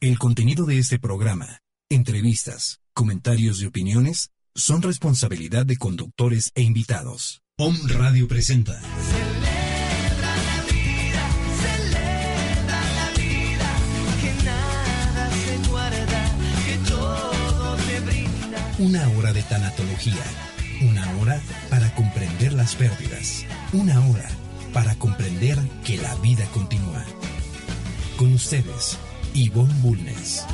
El contenido de este programa, entrevistas, comentarios y opiniones son responsabilidad de conductores e invitados. Om Radio presenta. Celebra la vida, celebra la vida, que nada se guarda, que todo te brinda. Una hora de tanatología. Una hora para comprender las pérdidas. Una hora para comprender que la vida continúa. Con ustedes, Ivonne Bulnes.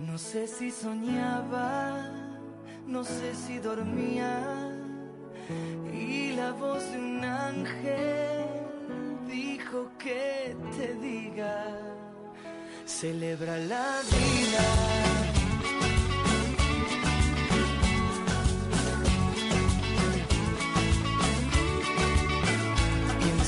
No sé si soñaba, no sé si dormía, y la voz de un ángel dijo que te diga, celebra la vida.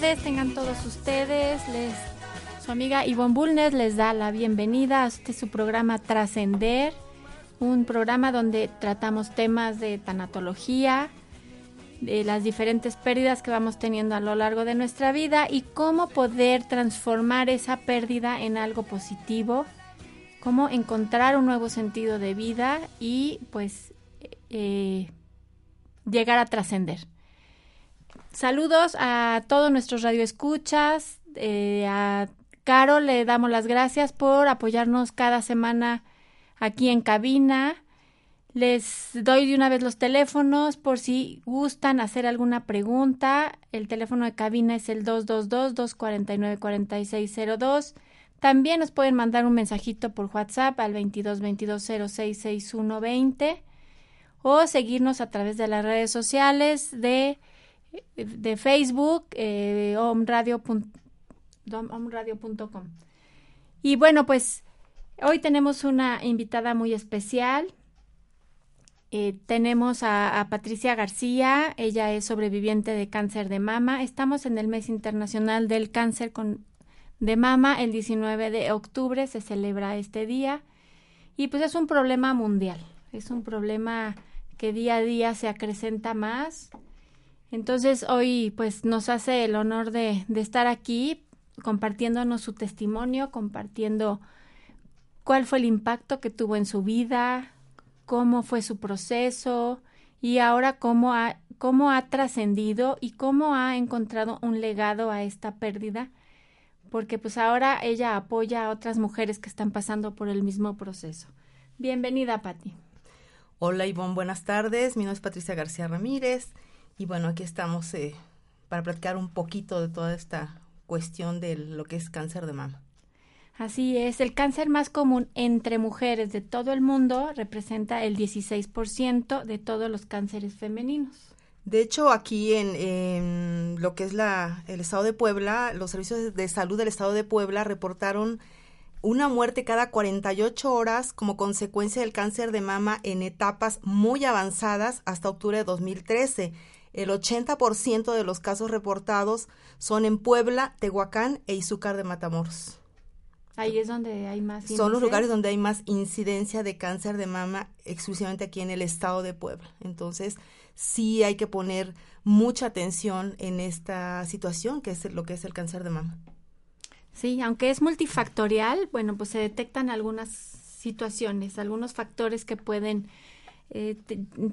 Tengan todos ustedes. Su amiga Ivonne Bulnes les da la bienvenida a este su programa Trascender, un programa donde tratamos temas de tanatología, de las diferentes pérdidas que vamos teniendo a lo largo de nuestra vida y cómo poder transformar esa pérdida en algo positivo, cómo encontrar un nuevo sentido de vida y pues eh, llegar a trascender. Saludos a todos nuestros radioescuchas. Eh, a Caro le damos las gracias por apoyarnos cada semana aquí en cabina. Les doy de una vez los teléfonos por si gustan hacer alguna pregunta. El teléfono de cabina es el 222-249-4602. También nos pueden mandar un mensajito por WhatsApp al 2222066120 o seguirnos a través de las redes sociales de de Facebook, eh, omradio.com. Y bueno, pues hoy tenemos una invitada muy especial. Eh, tenemos a, a Patricia García, ella es sobreviviente de cáncer de mama. Estamos en el mes internacional del cáncer con, de mama, el 19 de octubre se celebra este día. Y pues es un problema mundial, es un problema que día a día se acrecenta más. Entonces hoy pues nos hace el honor de, estar aquí compartiéndonos su testimonio, compartiendo cuál fue el impacto que tuvo en su vida, cómo fue su proceso y ahora cómo ha, cómo ha trascendido y cómo ha encontrado un legado a esta pérdida, porque pues ahora ella apoya a otras mujeres que están pasando por el mismo proceso. Bienvenida, Patti. Hola, Ivonne, buenas tardes. Mi nombre es Patricia García Ramírez y bueno, aquí estamos eh, para platicar un poquito de toda esta cuestión de lo que es cáncer de mama. Así es, el cáncer más común entre mujeres de todo el mundo representa el 16% de todos los cánceres femeninos. De hecho, aquí en, lo que es la, el estado de Puebla, los servicios de salud del estado de Puebla reportaron una muerte cada 48 horas como consecuencia del cáncer de mama en etapas muy avanzadas hasta octubre de 2013. El 80% de los casos reportados son en Puebla, Tehuacán e Izúcar de Matamoros. Ahí es donde hay más. Son los lugares donde hay más incidencia de cáncer de mama exclusivamente aquí en el estado de Puebla. Entonces, sí hay que poner mucha atención en esta situación que es lo que es el cáncer de mama. Sí, aunque es multifactorial, bueno, pues se detectan algunas situaciones, algunos factores que pueden, eh,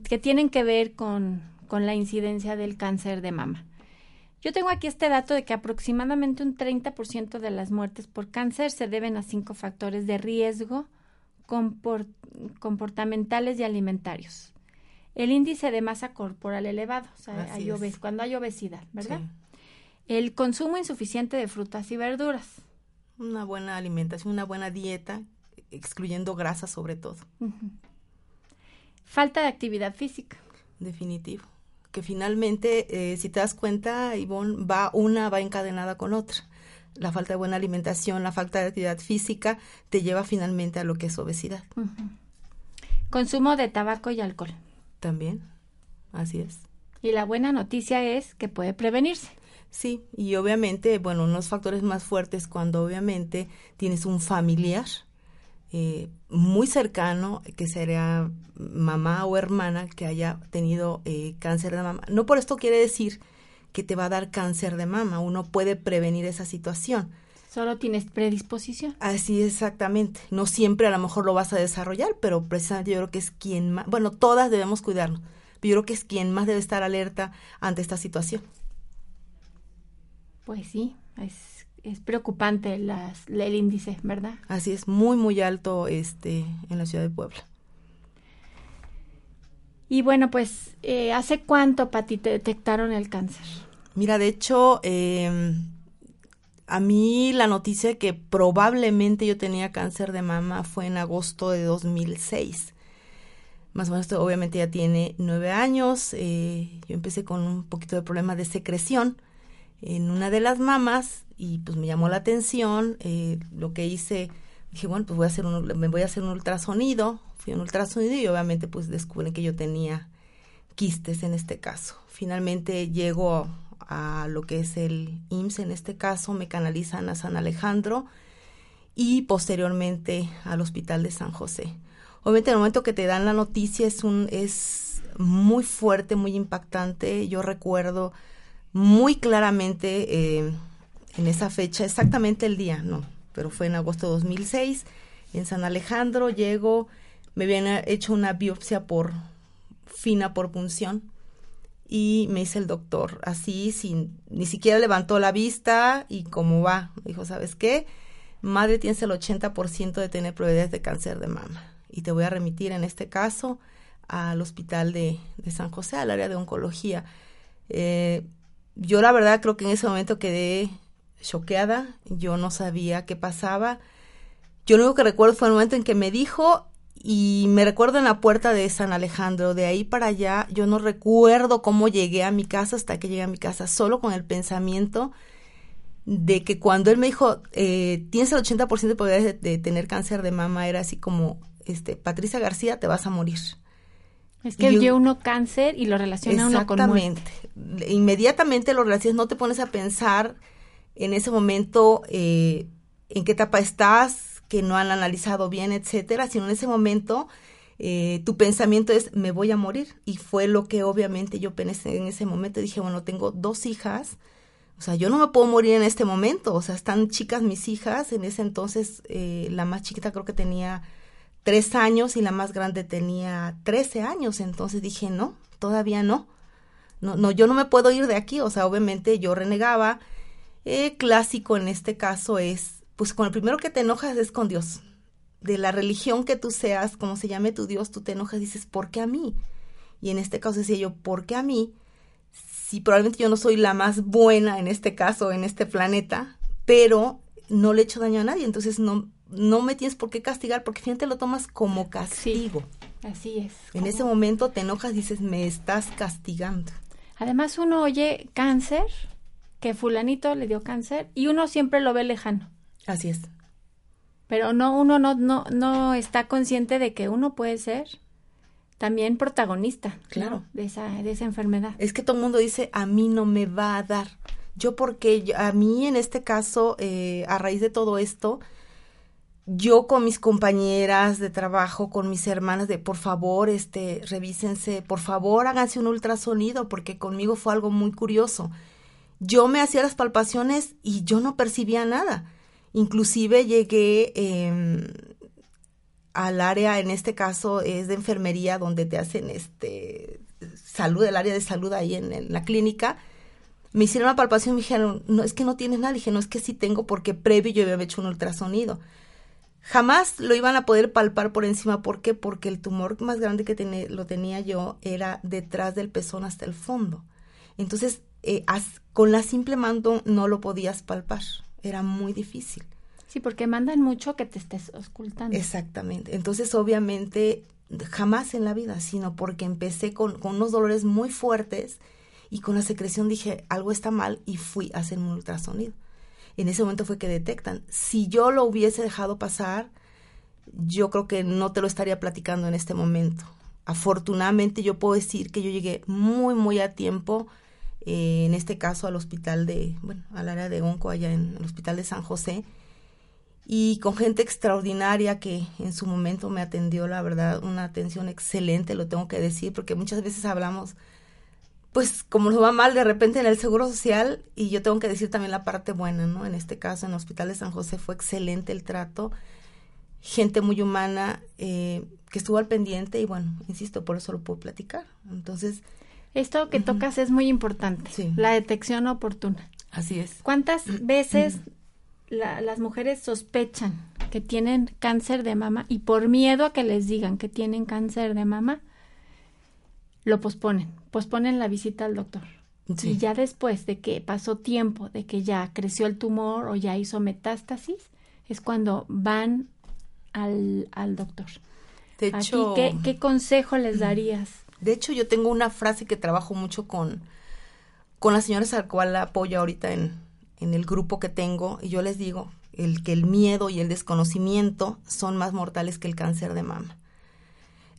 que tienen que ver con, con la incidencia del cáncer de mama. Yo tengo aquí este dato de que aproximadamente un 30% de las muertes por cáncer se deben a cinco factores de riesgo comportamentales y alimentarios. El índice de masa corporal elevado, o sea, hay cuando hay obesidad, ¿verdad? El consumo insuficiente de frutas y verduras. Una buena alimentación, una buena dieta, excluyendo grasa sobre todo. Falta de actividad física. Definitivo. Que finalmente, eh, si te das cuenta, Ivonne, va una va encadenada con otra. La falta de buena alimentación, la falta de actividad física te lleva finalmente a lo que es obesidad. Consumo de tabaco y alcohol. También, así es. Y la buena noticia es que puede prevenirse. Sí, y obviamente, bueno, unos factores más fuertes cuando obviamente tienes un familiar eh, muy cercano, que sería mamá o hermana que haya tenido eh, cáncer de mama. No por esto quiere decir que te va a dar cáncer de mama, uno puede prevenir esa situación. Solo tienes predisposición. Así exactamente. No siempre a lo mejor lo vas a desarrollar, pero precisamente yo creo que es quien más, bueno, todas debemos cuidarnos, pero yo creo que es quien más debe estar alerta ante esta situación. Pues sí, es, es preocupante las, el índice, ¿verdad? Así es, muy, muy alto este, en la ciudad de Puebla. Y bueno, pues, eh, ¿hace cuánto, Pati, te detectaron el cáncer? Mira, de hecho, eh, a mí la noticia que probablemente yo tenía cáncer de mama fue en agosto de 2006. Más o menos, obviamente ya tiene nueve años. Eh, yo empecé con un poquito de problema de secreción en una de las mamas y pues me llamó la atención. Eh, lo que hice, dije, bueno, pues voy a hacer un, me voy a hacer un ultrasonido. Fui a un ultrasonido y obviamente pues descubrí que yo tenía quistes en este caso. Finalmente llego a lo que es el IMSS en este caso, me canalizan a San Alejandro y posteriormente al Hospital de San José. Obviamente el momento que te dan la noticia es un es muy fuerte, muy impactante. Yo recuerdo muy claramente eh, en esa fecha, exactamente el día, no, pero fue en agosto de 2006, en San Alejandro, llego, me habían hecho una biopsia por fina por punción y me dice el doctor así, sin, ni siquiera levantó la vista y cómo va, dijo, ¿sabes qué? Madre tienes el 80% de tener probabilidades de cáncer de mama y te voy a remitir en este caso al hospital de, de San José, al área de oncología. Eh, yo la verdad creo que en ese momento quedé choqueada, yo no sabía qué pasaba. Yo lo único que recuerdo fue el momento en que me dijo y me recuerdo en la puerta de San Alejandro, de ahí para allá, yo no recuerdo cómo llegué a mi casa hasta que llegué a mi casa, solo con el pensamiento de que cuando él me dijo, eh, tienes el 80% de probabilidades de, de, tener cáncer de mama, era así como, este, Patricia García, te vas a morir. Es que vio uno cáncer y lo relaciona uno con muerte. Inmediatamente lo relacionas, no te pones a pensar en ese momento eh, en qué etapa estás, que no han analizado bien, etcétera, sino en ese momento eh, tu pensamiento es me voy a morir y fue lo que obviamente yo pensé en ese momento dije bueno tengo dos hijas O sea, yo no me puedo morir en este momento. O sea, están chicas mis hijas. En ese entonces, eh, la más chiquita creo que tenía tres años y la más grande tenía trece años. Entonces dije, no, todavía no. No, no, yo no me puedo ir de aquí. O sea, obviamente yo renegaba. Eh, clásico en este caso es, pues con el primero que te enojas es con Dios. De la religión que tú seas, como se llame tu Dios, tú te enojas y dices, ¿por qué a mí? Y en este caso decía yo, ¿por qué a mí? si probablemente yo no soy la más buena en este caso, en este planeta, pero no le he hecho daño a nadie, entonces no, no me tienes por qué castigar porque finalmente lo tomas como castigo. así es. En ese momento te enojas y dices, me estás castigando. Además uno oye cáncer, que fulanito le dio cáncer y uno siempre lo ve lejano. Así es. Pero no uno no no no está consciente de que uno puede ser también protagonista, claro, de esa de esa enfermedad. Es que todo el mundo dice a mí no me va a dar. Yo porque a mí en este caso eh, a raíz de todo esto yo con mis compañeras de trabajo, con mis hermanas de por favor, este, revísense, por favor, háganse un ultrasonido porque conmigo fue algo muy curioso. Yo me hacía las palpaciones y yo no percibía nada. Inclusive llegué eh, al área, en este caso es de enfermería, donde te hacen este salud, el área de salud ahí en, la clínica. Me hicieron una palpación y me dijeron, no, es que no tienes nada. dije, no, es que sí tengo porque previo yo había hecho un ultrasonido. Jamás lo iban a poder palpar por encima. ¿Por qué? Porque el tumor más grande que lo tenía yo era detrás del pezón hasta el fondo. Entonces, eh, con la simple mando no lo podías palpar. Era muy difícil. Sí, porque mandan mucho que te estés ocultando. Exactamente. Entonces, obviamente, jamás en la vida, sino porque empecé con, con unos dolores muy fuertes y con la secreción dije, algo está mal y fui a hacer un ultrasonido. En ese momento fue que detectan. Si yo lo hubiese dejado pasar, yo creo que no te lo estaría platicando en este momento. Afortunadamente yo puedo decir que yo llegué muy, muy a tiempo, eh, en este caso al hospital de, bueno, al área de Onco, allá en el hospital de San José, y con gente extraordinaria que en su momento me atendió, la verdad, una atención excelente, lo tengo que decir, porque muchas veces hablamos, pues como nos va mal de repente en el Seguro Social, y yo tengo que decir también la parte buena, ¿no? En este caso, en el Hospital de San José fue excelente el trato, gente muy humana eh, que estuvo al pendiente y bueno, insisto, por eso lo puedo platicar. Entonces... Esto que tocas es muy importante, la detección oportuna. Así es. ¿Cuántas veces las mujeres sospechan que tienen cáncer de mama y por miedo a que les digan que tienen cáncer de mama, lo posponen, posponen la visita al doctor. Y ya después de que pasó tiempo, de que ya creció el tumor o ya hizo metástasis, es cuando van al, al doctor. De hecho, ¿qué, ¿qué, consejo les darías? De hecho, yo tengo una frase que trabajo mucho con, con las señoras al cual apoyo ahorita en, en el grupo que tengo y yo les digo el que el miedo y el desconocimiento son más mortales que el cáncer de mama.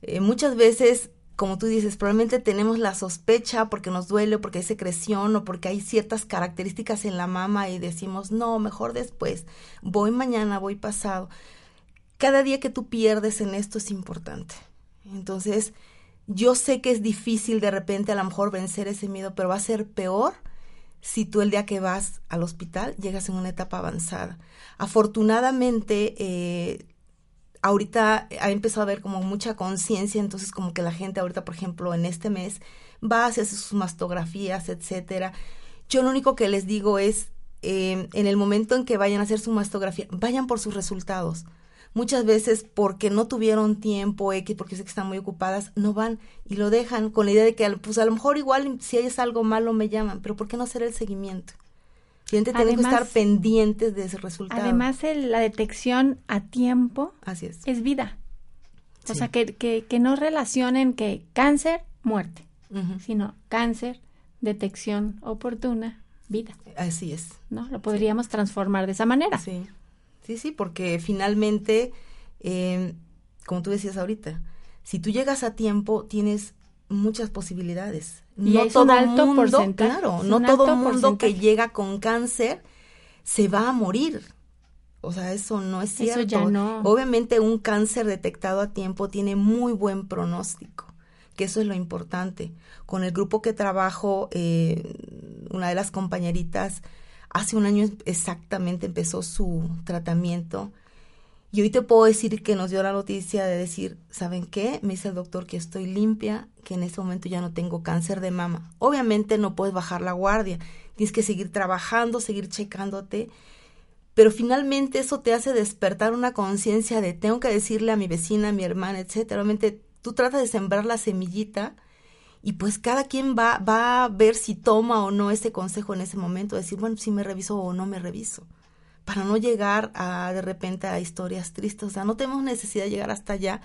Eh, muchas veces, como tú dices, probablemente tenemos la sospecha porque nos duele, porque hay secreción o porque hay ciertas características en la mama y decimos, no, mejor después, voy mañana, voy pasado. Cada día que tú pierdes en esto es importante. Entonces, yo sé que es difícil de repente a lo mejor vencer ese miedo, pero va a ser peor si tú el día que vas al hospital llegas en una etapa avanzada. Afortunadamente, eh, ahorita ha empezado a haber como mucha conciencia, entonces como que la gente ahorita, por ejemplo, en este mes va a hacer sus mastografías, etcétera. Yo lo único que les digo es, eh, en el momento en que vayan a hacer su mastografía, vayan por sus resultados muchas veces porque no tuvieron tiempo X, porque sé que están muy ocupadas, no van y lo dejan con la idea de que pues a lo mejor igual si hay algo malo me llaman, pero ¿por qué no hacer el seguimiento? Gente tiene que estar pendientes de ese resultado. Además, la detección a tiempo Así es. es vida. O sea, que, que, que, no relacionen que cáncer, muerte, sino cáncer, detección oportuna, vida. Así es. ¿No? Lo podríamos transformar de esa manera. Sí. Sí, sí, porque finalmente, eh, como tú decías ahorita, si tú llegas a tiempo, tienes muchas posibilidades. Y no todo alto mundo, claro, no todo mundo que llega con cáncer se va a morir. O sea, eso no es cierto. Eso ya no. Obviamente un cáncer detectado a tiempo tiene muy buen pronóstico, que eso es lo importante. Con el grupo que trabajo, eh, una de las compañeritas hace un año exactamente empezó su tratamiento. Y hoy te puedo decir que nos dio la noticia de decir, ¿saben qué? Me dice el doctor que estoy limpia, que en este momento ya no tengo cáncer de mama. Obviamente no puedes bajar la guardia, tienes que seguir trabajando, seguir checándote, pero finalmente eso te hace despertar una conciencia de tengo que decirle a mi vecina, a mi hermana, etcétera. Realmente tú tratas de sembrar la semillita y pues cada quien va, va a ver si toma o no ese consejo en ese momento, decir, bueno, si me reviso o no me reviso, para no llegar a de repente a historias tristes, o sea, no tenemos necesidad de llegar hasta allá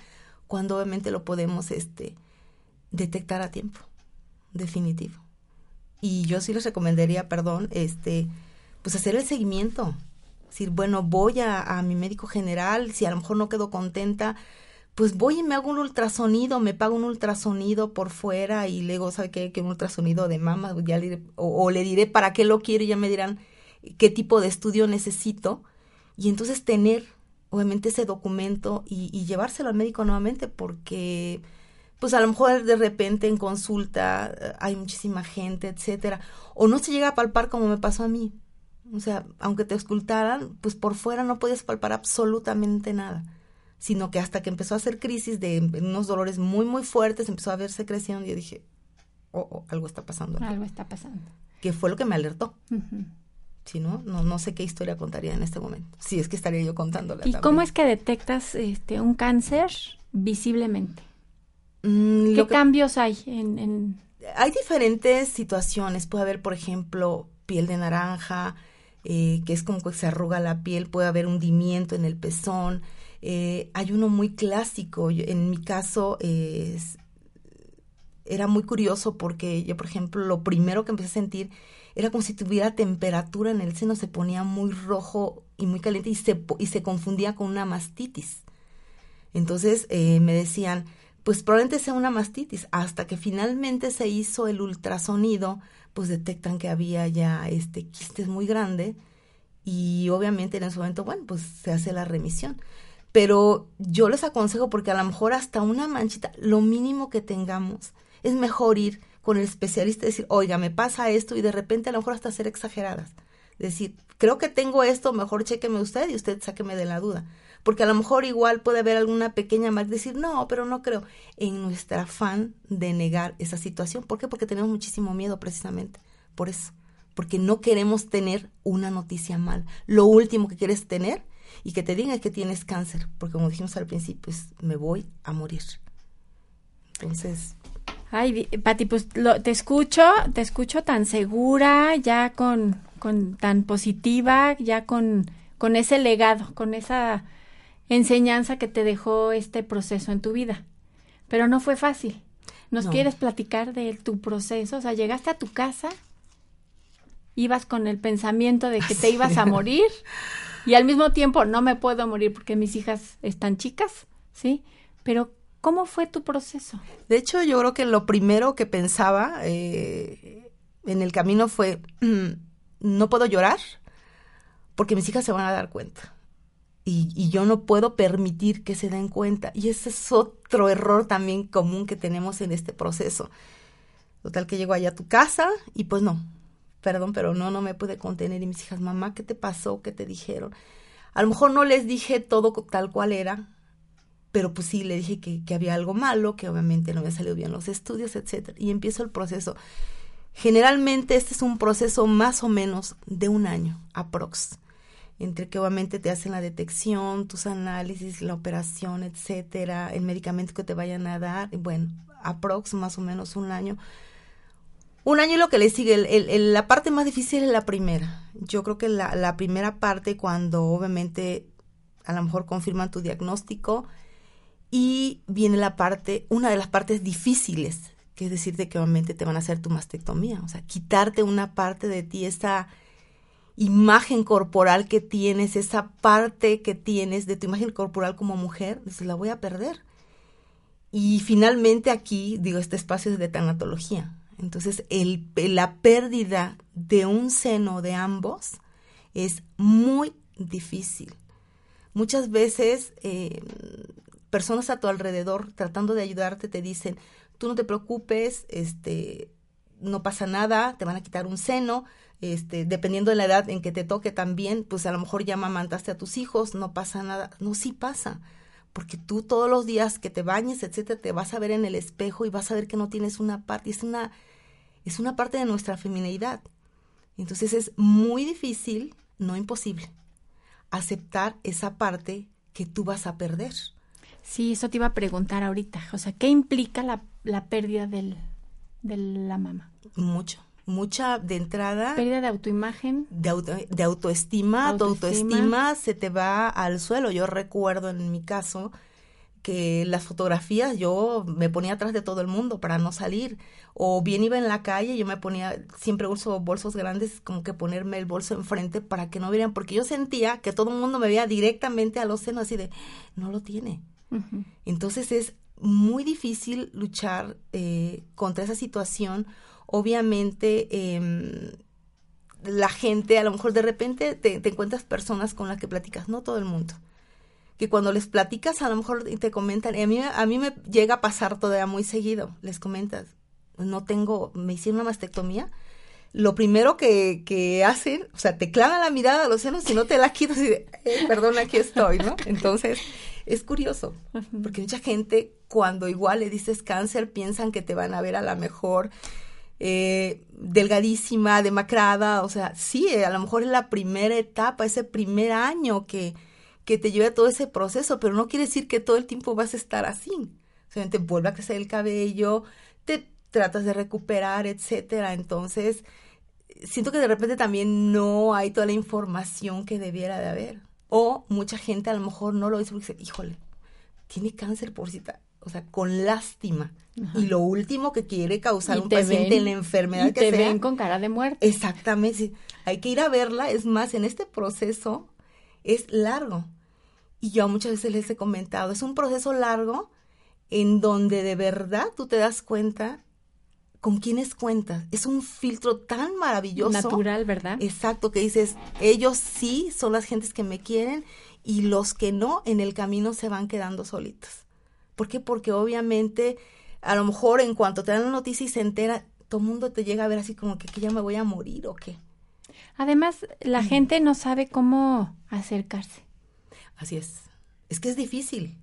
cuando obviamente lo podemos este, detectar a tiempo, definitivo. Y yo sí les recomendaría, perdón, este, pues hacer el seguimiento, decir, bueno, voy a, a mi médico general, si a lo mejor no quedo contenta, pues voy y me hago un ultrasonido, me pago un ultrasonido por fuera y luego, ¿sabe qué? Que un ultrasonido de mama, ya le, o, le diré para qué lo quiero y ya me dirán qué tipo de estudio necesito. Y entonces tener, obviamente, ese documento y, llevárselo al médico nuevamente porque pues a lo mejor de repente en consulta eh, hay muchísima gente, etcétera, o no se llega a palpar como me pasó a mí. O sea, aunque te escultaran, pues por fuera no podías palpar absolutamente nada sino que hasta que empezó a hacer crisis de unos dolores muy, muy fuertes, empezó a verse creciendo y yo dije, oh, oh algo está pasando. Algo está pasando. Que fue lo que me alertó. Si no, no, no sé qué historia contaría en este momento. Si es que estaría yo contándola. ¿Y cómo es que detectas este, un cáncer visiblemente? Mm, ¿Qué cambios hay en, Hay diferentes situaciones. Puede haber, por ejemplo, piel de naranja, eh, que es como que se arruga la piel. Puede haber hundimiento en el pezón. Eh, hay uno muy clásico, en mi caso era muy curioso porque yo, por ejemplo, lo primero que empecé a sentir era como si tuviera temperatura en el seno, se ponía muy rojo y muy caliente y se, y se confundía con una mastitis. Entonces eh, me decían, pues probablemente sea una mastitis. Hasta que finalmente se hizo el ultrasonido, pues detectan que había ya este quistes muy grande y obviamente en ese momento, bueno, pues se hace la remisión pero yo les aconsejo porque a lo mejor hasta una manchita, lo mínimo que tengamos, es mejor ir con el especialista y decir, oiga, me pasa esto y de repente a lo mejor hasta ser exageradas. Decir, creo que tengo esto, mejor chéqueme usted y usted sáqueme de la duda. Porque a lo mejor igual puede haber alguna pequeña marca, decir, no, pero no creo. En nuestra afán de negar esa situación. ¿Por qué? Porque tenemos muchísimo miedo precisamente. Por eso. Porque no queremos tener una noticia mal. Lo último que quieres tener y que te digan que tienes cáncer, porque como dijimos al principio, es, me voy a morir. Entonces... Ay, Pati, pues te escucho, te escucho tan segura, ya con, con tan positiva, ya con, con ese legado, con esa enseñanza que te dejó este proceso en tu vida. Pero no fue fácil. ¿Nos quieres platicar de tu proceso? O sea, llegaste a tu casa, ibas con el pensamiento de que te ibas a morir y al mismo tiempo no me puedo morir porque mis hijas están chicas, ¿sí? Pero ¿cómo fue tu proceso? De hecho, yo creo que lo primero que pensaba eh, en el camino fue, mm, no puedo llorar porque mis hijas se van a dar cuenta. Y, y, yo no puedo permitir que se den cuenta. Y ese es otro error también común que tenemos en este proceso. Total que llego allá a tu casa y pues no, perdón, pero no, no me pude contener. Y mis hijas, mamá, ¿qué te pasó? ¿Qué te dijeron? A lo mejor no les dije todo tal cual era, pero pues sí le dije que, que había algo malo, que obviamente no me salido bien los estudios, etcétera. Y empiezo el proceso. Generalmente este es un proceso más o menos de un año, aprox. Entre que obviamente te hacen la detección, tus análisis, la operación, etcétera, el medicamento que te vayan a dar, bueno, aprox más o menos un año un año y lo que le sigue, el, la parte más difícil es la primera. Yo creo que la, la, primera parte cuando obviamente a lo mejor confirman tu diagnóstico y viene la parte, una de las partes difíciles, que es decirte que obviamente te van a hacer tu mastectomía, o sea, quitarte una parte de ti, esa imagen corporal que tienes, esa parte que tienes de tu imagen corporal como mujer, dices, la voy a perder. Y finalmente aquí, digo, este espacio es de tanatología entonces, el, la pérdida de un seno de ambos es muy difícil. Muchas veces eh, personas a tu alrededor tratando de ayudarte te dicen, tú no te preocupes, este, no pasa nada, te van a quitar un seno, este, dependiendo de la edad en que te toque también, pues a lo mejor ya mamantaste a tus hijos, no pasa nada. No, sí pasa. Porque tú todos los días que te bañes, etcétera, te vas a ver en el espejo y vas a ver que no tienes una parte, es una, es una parte de nuestra feminidad. Entonces es muy difícil, no imposible, aceptar esa parte que tú vas a perder. Sí, eso te iba a preguntar ahorita. O sea, ¿qué implica la, la pérdida del, de la mama? Mucho, mucha de entrada. Pérdida de autoimagen. De, auto, de autoestima, tu autoestima se te va al suelo. Yo recuerdo en mi caso que las fotografías yo me ponía atrás de todo el mundo para no salir. O bien iba en la calle, yo me ponía, siempre uso bolsos grandes, como que ponerme el bolso enfrente para que no vieran, porque yo sentía que todo el mundo me veía directamente a los senos, así de, no lo tiene. Entonces es muy difícil luchar eh, contra esa situación. Obviamente, eh, la gente, a lo mejor de repente te, te, encuentras personas con las que platicas, no todo el mundo. Que cuando les platicas, a lo mejor te comentan, y a mí, a mí me llega a pasar todavía muy seguido, les comentas, no tengo, me hicieron una mastectomía, lo primero que, que hacen, o sea, te clavan la mirada a los senos y no te la quitas y de, eh, perdón, aquí estoy, ¿no? Entonces, es curioso, porque mucha gente cuando igual le dices cáncer piensan que te van a ver a la mejor eh, delgadísima, demacrada, o sea, sí, a lo mejor es la primera etapa, ese primer año que, que te lleva todo ese proceso, pero no quiere decir que todo el tiempo vas a estar así. O sea, te vuelve a crecer el cabello, te tratas de recuperar, etcétera. Entonces, siento que de repente también no hay toda la información que debiera de haber. O mucha gente a lo mejor no lo dice porque dice, híjole, tiene cáncer por cita, o sea, con lástima. Ajá. Y lo último que quiere causar un paciente ven, en la enfermedad y que te sea. ven con cara de muerte. Exactamente. Hay que ir a verla. Es más, en este proceso es largo. Y yo muchas veces les he comentado, es un proceso largo en donde de verdad tú te das cuenta con quiénes cuentas. Es un filtro tan maravilloso. Natural, ¿verdad? Exacto, que dices, ellos sí son las gentes que me quieren y los que no en el camino se van quedando solitos. ¿Por qué? Porque obviamente a lo mejor en cuanto te dan la noticia y se entera, todo el mundo te llega a ver así como que, que ya me voy a morir o qué. Además, la mm. gente no sabe cómo acercarse. Así es. Es que es difícil.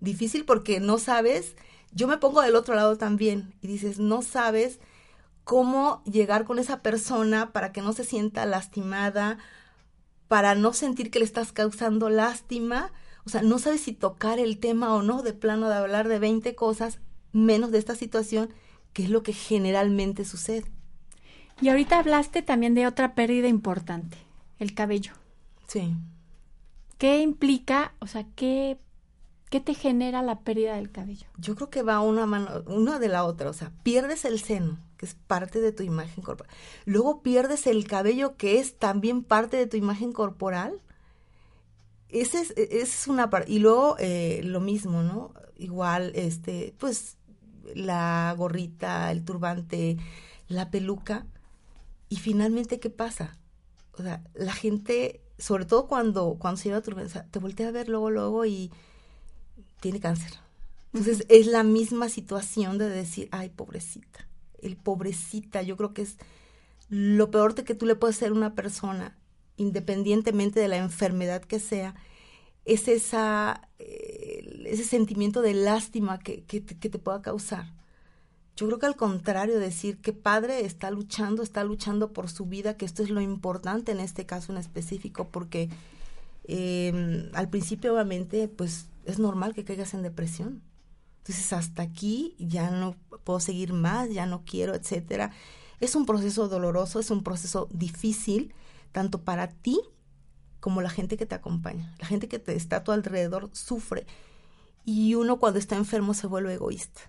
Difícil porque no sabes yo me pongo del otro lado también y dices, no sabes cómo llegar con esa persona para que no se sienta lastimada, para no sentir que le estás causando lástima. O sea, no sabes si tocar el tema o no, de plano de hablar de 20 cosas, menos de esta situación, que es lo que generalmente sucede. Y ahorita hablaste también de otra pérdida importante, el cabello. Sí. ¿Qué implica, o sea, qué ¿Qué te genera la pérdida del cabello? Yo creo que va una mano, una de la otra. O sea, pierdes el seno, que es parte de tu imagen corporal. Luego pierdes el cabello, que es también parte de tu imagen corporal. Ese es, es una parte. Y luego eh, lo mismo, ¿no? Igual, este, pues, la gorrita, el turbante, la peluca. Y finalmente, ¿qué pasa? O sea, la gente, sobre todo cuando, cuando se lleva sea, te voltea a ver luego, luego y tiene cáncer. Entonces es la misma situación de decir, ay, pobrecita, el pobrecita, yo creo que es lo peor de que tú le puedes hacer a una persona, independientemente de la enfermedad que sea, es esa, eh, ese sentimiento de lástima que, que, que te pueda causar. Yo creo que al contrario, decir que padre está luchando, está luchando por su vida, que esto es lo importante en este caso en específico, porque eh, al principio obviamente pues es normal que caigas en depresión. Entonces, hasta aquí ya no puedo seguir más, ya no quiero, etcétera. Es un proceso doloroso, es un proceso difícil, tanto para ti como la gente que te acompaña. La gente que te está a tu alrededor sufre. Y uno cuando está enfermo se vuelve egoísta.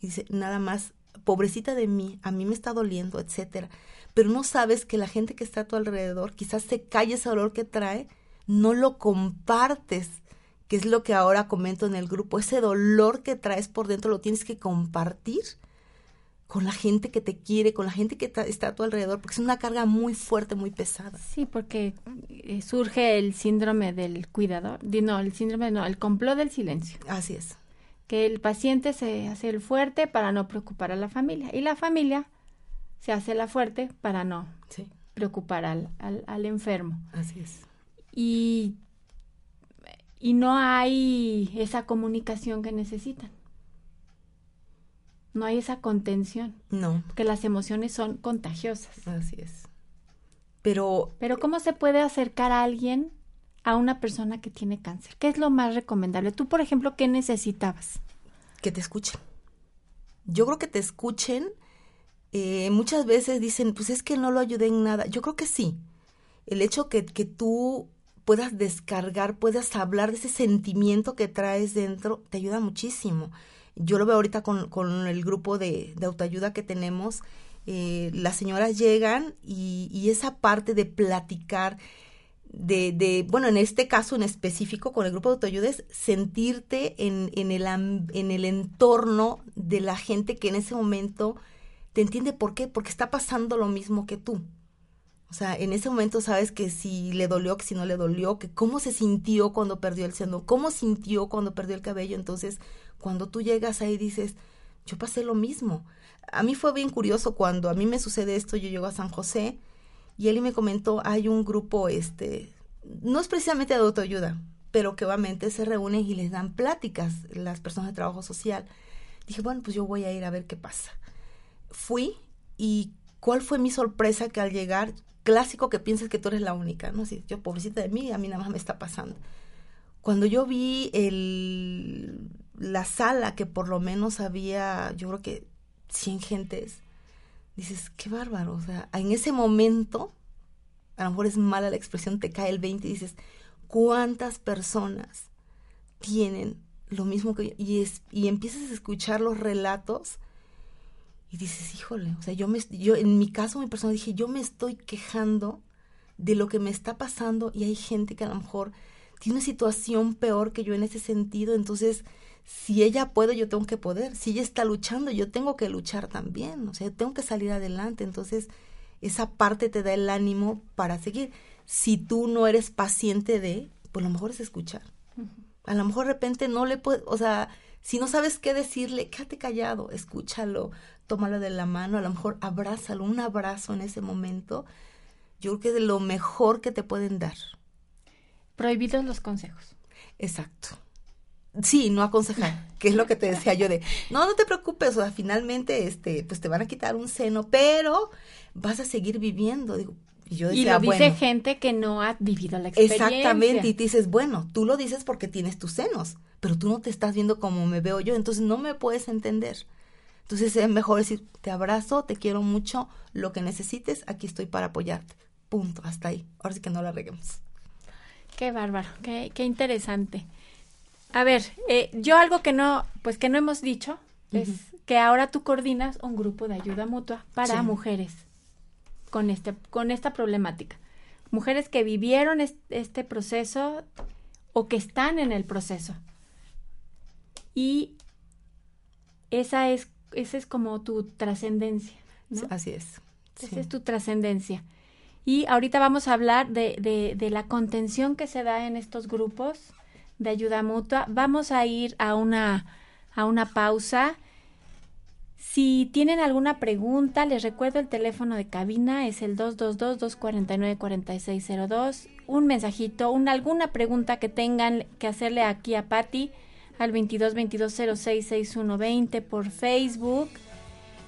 Y dice, nada más, pobrecita de mí, a mí me está doliendo, etcétera. Pero no sabes que la gente que está a tu alrededor quizás se calle ese dolor que trae, no lo compartes que es lo que ahora comento en el grupo, ese dolor que traes por dentro lo tienes que compartir con la gente que te quiere, con la gente que está a tu alrededor, porque es una carga muy fuerte, muy pesada. Sí, porque eh, surge el síndrome del cuidador, no, el síndrome, no, el complot del silencio. Así es. Que el paciente se hace el fuerte para no preocupar a la familia y la familia se hace la fuerte para no Sí, preocupar al, al, al enfermo. así es. Y, y no hay esa comunicación que necesitan. No hay esa contención, No, que las emociones son contagiosas. así es. Pero Pero ¿cómo se puede acercar a alguien, a una persona que tiene cáncer? ¿Qué es lo más recomendable? Tú, por ejemplo, ¿qué necesitabas? que te escuchen. Yo creo que te escuchen. eh, muchas veces dicen, pues es que no lo ayudé en nada. Yo creo que sí. El hecho que, que tú puedas descargar, puedas hablar de ese sentimiento que traes dentro, te ayuda muchísimo. Yo lo veo ahorita con, con el grupo de, de autoayuda que tenemos. eh, las señoras llegan y, y esa parte de platicar, de, bueno, en este caso en específico con el grupo de autoayuda es sentirte en, en, el, en el entorno de la gente que en ese momento te entiende por qué, porque está pasando lo mismo que tú. O sea, en ese momento sabes que si le dolió, que si no le dolió, que cómo se sintió cuando perdió el seno, cómo sintió cuando perdió el cabello. Entonces, cuando tú llegas ahí dices, yo pasé lo mismo. A mí fue bien curioso cuando a mí me sucede esto, yo llego a San José y él me comentó, hay un grupo, este, no es precisamente de autoayuda, pero que obviamente se reúnen y les dan pláticas las personas de trabajo social. Dije, bueno, pues yo voy a ir a ver qué pasa. Fui y cuál fue mi sorpresa que al llegar, clásico que piensas que tú eres la única, ¿no? Así, yo pobrecita de mí, a mí nada más me está pasando. Cuando yo vi el, la sala, que por lo menos había, yo creo que 100 gentes, dices, qué bárbaro, o sea, en ese momento, a lo mejor es mala la expresión, te cae el 20 y dices, ¿cuántas personas tienen lo mismo que yo? Y, es, y empiezas a escuchar los relatos y dices, híjole, o sea, yo, me, yo en mi caso, mi persona, dije, yo me estoy quejando de lo que me está pasando y hay gente que a lo mejor tiene una situación peor que yo en ese sentido, entonces si ella puede, yo tengo que poder. Si ella está luchando, yo tengo que luchar también. O sea, tengo que salir adelante. Entonces, esa parte te da el ánimo para seguir. Si tú no eres paciente de, pues lo mejor es escuchar. A lo mejor de repente no le puedes, o sea, si no sabes qué decirle, quédate callado, escúchalo, tómalo de la mano, a lo mejor abrázalo, un abrazo en ese momento. Yo creo que es de lo mejor que te pueden dar. Prohibidos los consejos. Exacto. Sí, no aconsejar, que es lo que te decía yo de, no, no te preocupes, o sea, finalmente, este, pues te van a quitar un seno, pero vas a seguir viviendo. Digo, y yo Y decía, lo dice bueno, gente que no ha vivido la experiencia. exactamente, y te dices, bueno, tú lo dices porque tienes tus senos, pero tú no te estás viendo como me veo yo, entonces no me puedes entender. Entonces es mejor decir, te abrazo, te quiero mucho, lo que necesites, aquí estoy para apoyarte. Punto, hasta ahí. Ahora sí que no la reguemos. Qué bárbaro, qué, qué interesante. A ver, eh, yo algo que no, pues que no hemos dicho es que ahora tú coordinas un grupo de ayuda mutua para Sí. mujeres con este, con esta problemática. Mujeres que vivieron es- este proceso o que están en el proceso. Y esa es, esa es como tu trascendencia. ¿no? Así es. Esa es tu trascendencia. Y ahorita vamos a hablar de, de, de la contención que se da en estos grupos de ayuda mutua. Vamos a ir a una, a una pausa. Si tienen alguna pregunta, les recuerdo el teléfono de cabina, es el 222-249-4602. Un mensajito, una, alguna pregunta que tengan que hacerle aquí a Patti al 22 22 06 6120 por Facebook.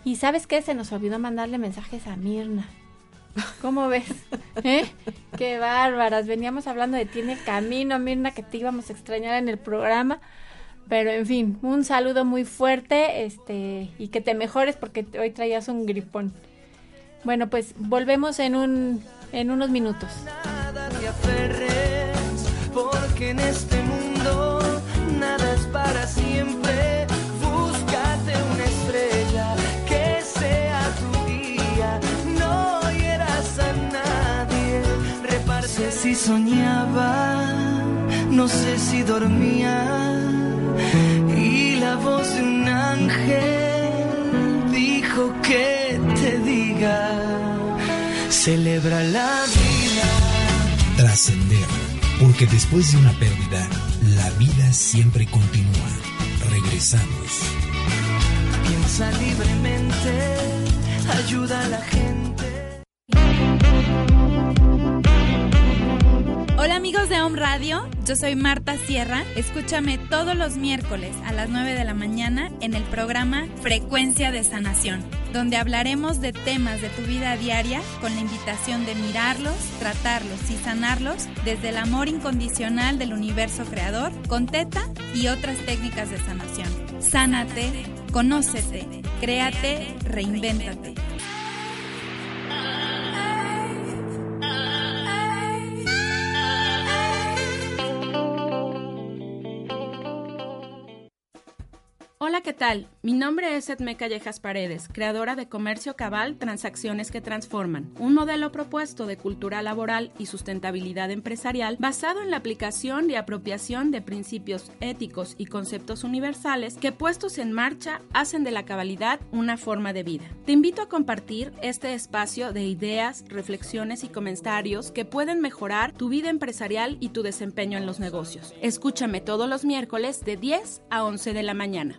Y sabes qué, se nos olvidó mandarle mensajes a Mirna. ¿Cómo ves? ¿Eh? Qué bárbaras. Veníamos hablando de ti en el camino, Mirna, que te íbamos a extrañar en el programa. Pero en fin, un saludo muy fuerte, este, y que te mejores porque hoy traías un gripón. Bueno, pues volvemos en un en unos minutos. Nada te aferres, porque en este si soñaba, no sé si dormía. Y la voz de un ángel dijo que te diga. Celebra la vida. Trascender. Porque después de una pérdida, la vida siempre continúa. Regresamos. Piensa libremente, ayuda a la gente. Amigos de Home Radio, yo soy Marta Sierra. Escúchame todos los miércoles a las 9 de la mañana en el programa Frecuencia de Sanación, donde hablaremos de temas de tu vida diaria con la invitación de mirarlos, tratarlos y sanarlos desde el amor incondicional del universo creador, con teta y otras técnicas de sanación. Sánate, conócete, créate, reinvéntate. Hola. ¿Qué tal? Mi nombre es Edme Callejas Paredes, creadora de Comercio Cabal Transacciones que Transforman, un modelo propuesto de cultura laboral y sustentabilidad empresarial basado en la aplicación y apropiación de principios éticos y conceptos universales que puestos en marcha hacen de la cabalidad una forma de vida. Te invito a compartir este espacio de ideas, reflexiones y comentarios que pueden mejorar tu vida empresarial y tu desempeño en los negocios. Escúchame todos los miércoles de 10 a 11 de la mañana.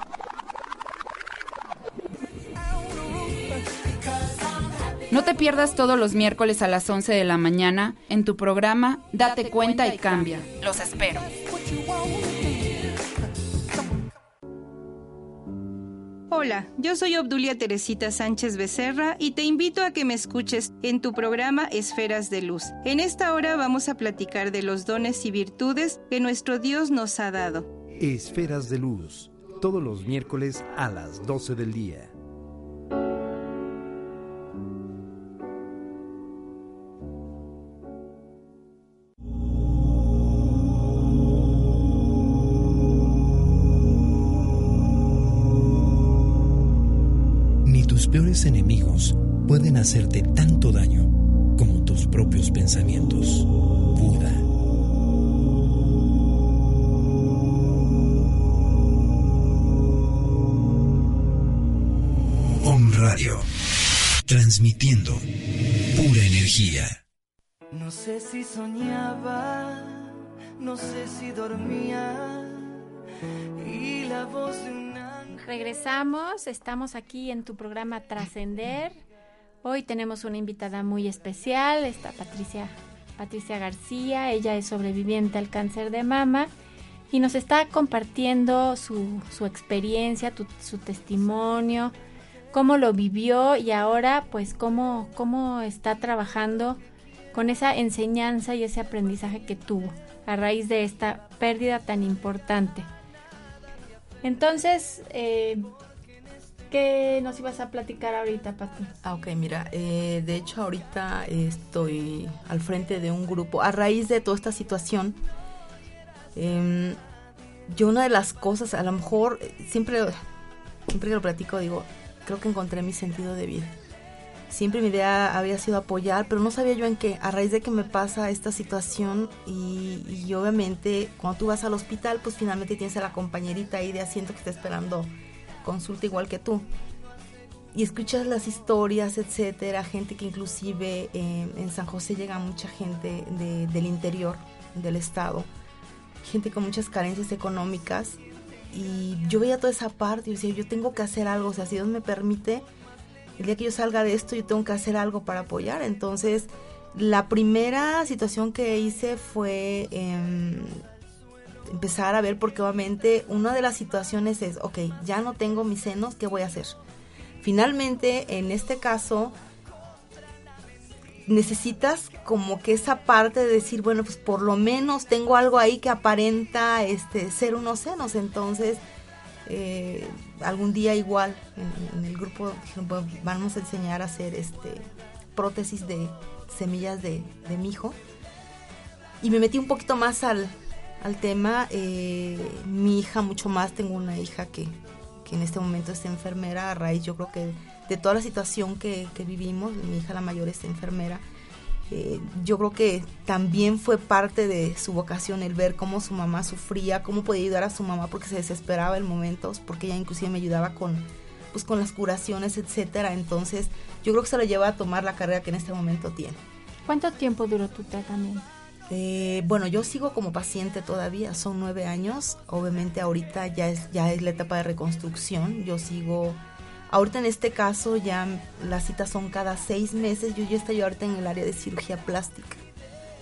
No te pierdas todos los miércoles a las 11 de la mañana en tu programa Date cuenta y cambia. Los espero. Hola, yo soy Obdulia Teresita Sánchez Becerra y te invito a que me escuches en tu programa Esferas de Luz. En esta hora vamos a platicar de los dones y virtudes que nuestro Dios nos ha dado. Esferas de Luz, todos los miércoles a las 12 del día. Peores enemigos pueden hacerte tanto daño como tus propios pensamientos. Buda. Om Radio. Transmitiendo pura energía. No sé si soñaba, no sé si dormía. Y la voz de un. Regresamos, estamos aquí en tu programa Trascender. Hoy tenemos una invitada muy especial, está Patricia, Patricia García, ella es sobreviviente al cáncer de mama y nos está compartiendo su, su experiencia, su testimonio, cómo lo vivió y ahora pues cómo, cómo está trabajando con esa enseñanza y ese aprendizaje que tuvo a raíz de esta pérdida tan importante. Entonces, eh, ¿qué nos ibas a platicar ahorita, Pati? Ah, ok, mira, eh, de hecho ahorita estoy al frente de un grupo. A raíz de toda esta situación, em, yo una de las cosas, a lo mejor, eh, siempre, siempre lo platico, digo, creo que encontré mi sentido de vida. Siempre mi idea había sido apoyar, pero no sabía yo en qué. A raíz de que me pasa esta situación y, y obviamente cuando tú vas al hospital, pues finalmente tienes a la compañerita ahí de asiento que está esperando consulta igual que tú y escuchas las historias, etcétera, gente que inclusive eh, en San José llega mucha gente de- del interior del estado, gente con muchas carencias económicas y yo veía toda esa parte y decía, yo tengo que hacer algo, o sea, si Dios me permite, el día que yo salga de esto yo tengo que hacer algo para apoyar. Entonces, la primera situación que hice fue em, empezar a ver, porque obviamente una de las situaciones es, ok, ya no tengo mis senos, ¿qué voy a hacer? Finalmente, en este caso, necesitas como que esa parte de decir, bueno, pues por lo menos tengo algo ahí que aparenta este ser unos senos, entonces eh, algún día igual en, el grupo dijeron, "Bueno, vamos a enseñar a hacer este prótesis de semillas de, de mi hijo y me metí un poquito más al, al tema, eh, mi hija mucho más, tengo una hija que, que en este momento es enfermera a raíz yo creo que de toda la situación que, que vivimos, mi hija la mayor es enfermera, eh, yo creo que también fue parte de su vocación el ver cómo su mamá sufría, cómo podía ayudar a su mamá porque se desesperaba en momentos, porque ella inclusive me ayudaba con pues con las curaciones, etcétera. Entonces, yo creo que se lo lleva a tomar la carrera que en este momento tiene. ¿Cuánto tiempo duró tu tratamiento? Eh, bueno, yo sigo como paciente todavía, son nueve años. Obviamente ahorita ya es, ya es la etapa de reconstrucción. Yo sigo Ahorita en este caso ya las citas son cada seis meses. Yo ya estoy ahorita en el área de cirugía plástica.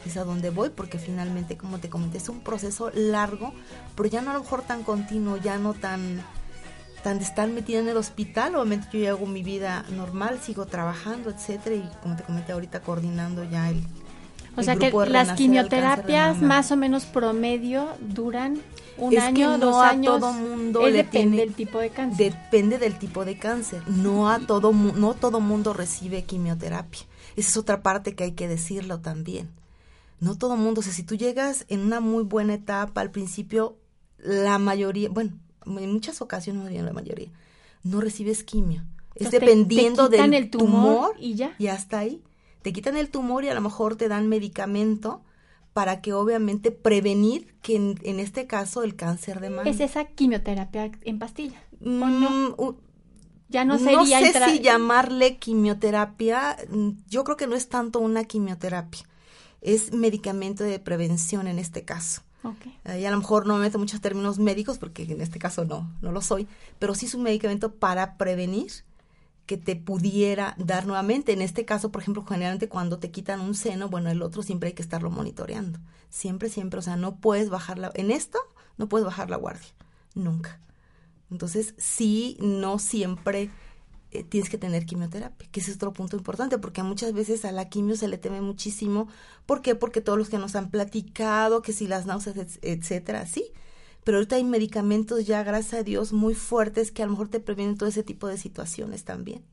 Es a donde voy porque finalmente, como te comenté, es un proceso largo, pero ya no a lo mejor tan continuo, ya no tan, tan de estar metida en el hospital. Obviamente yo ya hago mi vida normal, sigo trabajando, etcétera, y como te comenté ahorita coordinando ya el, o sea que las quimioterapias más o menos promedio duran un año, no dos a años. todo mundo le depende del tipo de cáncer. Depende del tipo de cáncer. No a todo no todo mundo recibe quimioterapia. Esa es otra parte que hay que decirlo también. No todo mundo, o sea, si tú llegas en una muy buena etapa al principio, la mayoría, bueno, en muchas ocasiones, no la mayoría, no recibes quimio. es dependiendo del tumor, y ya. Y hasta ahí. Te quitan el tumor y a lo mejor te dan medicamento para que obviamente prevenir que en, este caso el cáncer de mama. ¿Es esa quimioterapia en pastilla? no? Mm, ya no sería no sé si llamarle quimioterapia, mm, yo creo que no es tanto una quimioterapia, es medicamento de prevención en este caso. Okay. y a lo mejor no me meto muchos términos médicos porque en este caso no, no lo soy, pero sí es un medicamento para prevenir que te pudiera dar nuevamente. En este caso, por ejemplo, generalmente cuando te quitan un seno, bueno, el otro siempre hay que estarlo monitoreando. Siempre, siempre, o sea, no puedes bajar la... En esto, no puedes bajar la guardia. Nunca. Entonces, sí, no siempre eh, tienes que tener quimioterapia, que ese es otro punto importante, porque muchas veces a la quimio se le teme muchísimo. ¿Por qué? Porque todos los que nos han platicado, que si las náuseas, etcétera, sí pero ahorita hay medicamentos ya, gracias a Dios, muy fuertes que a lo mejor te previenen todo ese tipo de situaciones también.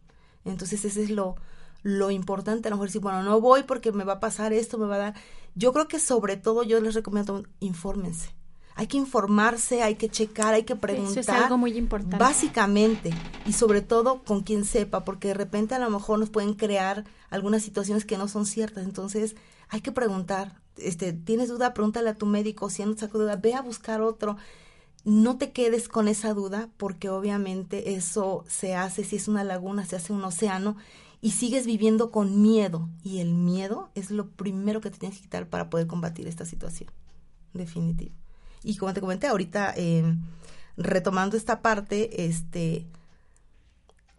Entonces, ese es lo, lo importante. A lo mejor decir, bueno, no voy porque me va a pasar esto, me va a dar. Yo creo que sobre todo yo les recomiendo, infórmense. Hay que informarse, hay que checar, hay que preguntar. Eso es algo muy importante. Básicamente, y sobre todo con quien sepa, porque de repente a lo mejor nos pueden crear algunas situaciones que no son ciertas. Entonces, hay que preguntar, este, tienes duda, pregúntale a tu médico, si no saco duda, ve a buscar otro. No te quedes con esa duda porque obviamente eso se hace, si es una laguna, se hace un océano y sigues viviendo con miedo. Y el miedo es lo primero que te tienes que quitar para poder combatir esta situación. Definitivo. Y como te comenté ahorita, eh, retomando esta parte, este,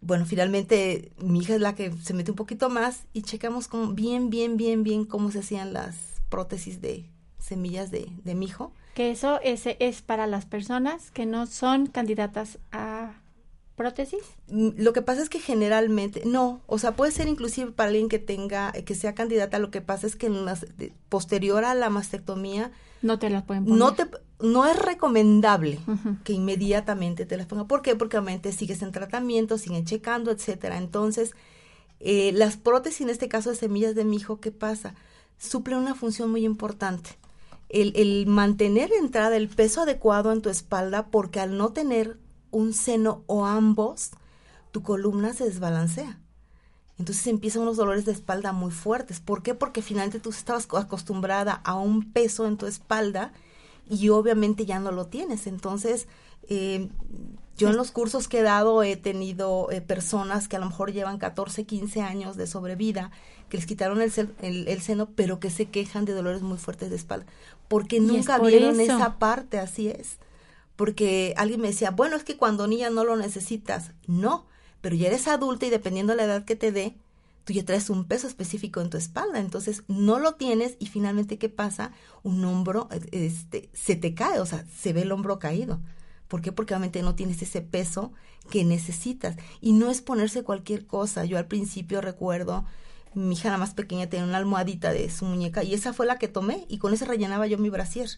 bueno, finalmente mi hija es la que se mete un poquito más y checamos como bien, bien, bien, bien cómo se hacían las prótesis de semillas de, de mi hijo. Que eso es, es para las personas que no son candidatas a prótesis? Mm, lo que pasa es que generalmente, no, o sea, puede ser inclusive para alguien que tenga, que sea candidata, lo que pasa es que en las, posterior a la mastectomía, no te las pueden poner. No, te, no es recomendable que inmediatamente te las pongan. ¿Por qué? Porque obviamente sigues en tratamiento, siguen checando, etcétera. Entonces, eh, las prótesis, en este caso de semillas de mi hijo, ¿qué pasa? Suple una función muy importante. El, el mantener entrada el peso adecuado en tu espalda, porque al no tener un seno o ambos, tu columna se desbalancea. Entonces empiezan unos dolores de espalda muy fuertes. ¿Por qué? Porque finalmente tú estabas acostumbrada a un peso en tu espalda y obviamente ya no lo tienes. Entonces, eh, yo en los cursos que he dado he tenido eh, personas que a lo mejor llevan 14, 15 años de sobrevida que les quitaron el, el, seno, pero que se quejan de dolores muy fuertes de espalda, porque nunca vieron esa parte, así es. Porque alguien me decía, bueno, es que cuando niña no lo necesitas. No, pero ya eres adulta y dependiendo de la edad que te dé, tú ya traes un peso específico en tu espalda, entonces no lo tienes y finalmente ¿qué pasa? Un hombro este se te cae, o sea, se ve el hombro caído. ¿Por qué? Porque obviamente no tienes ese peso que necesitas. Y no es ponerse cualquier cosa. Yo al principio recuerdo mi hija la más pequeña tenía una almohadita de su muñeca y esa fue la que tomé y con esa rellenaba yo mi brasier.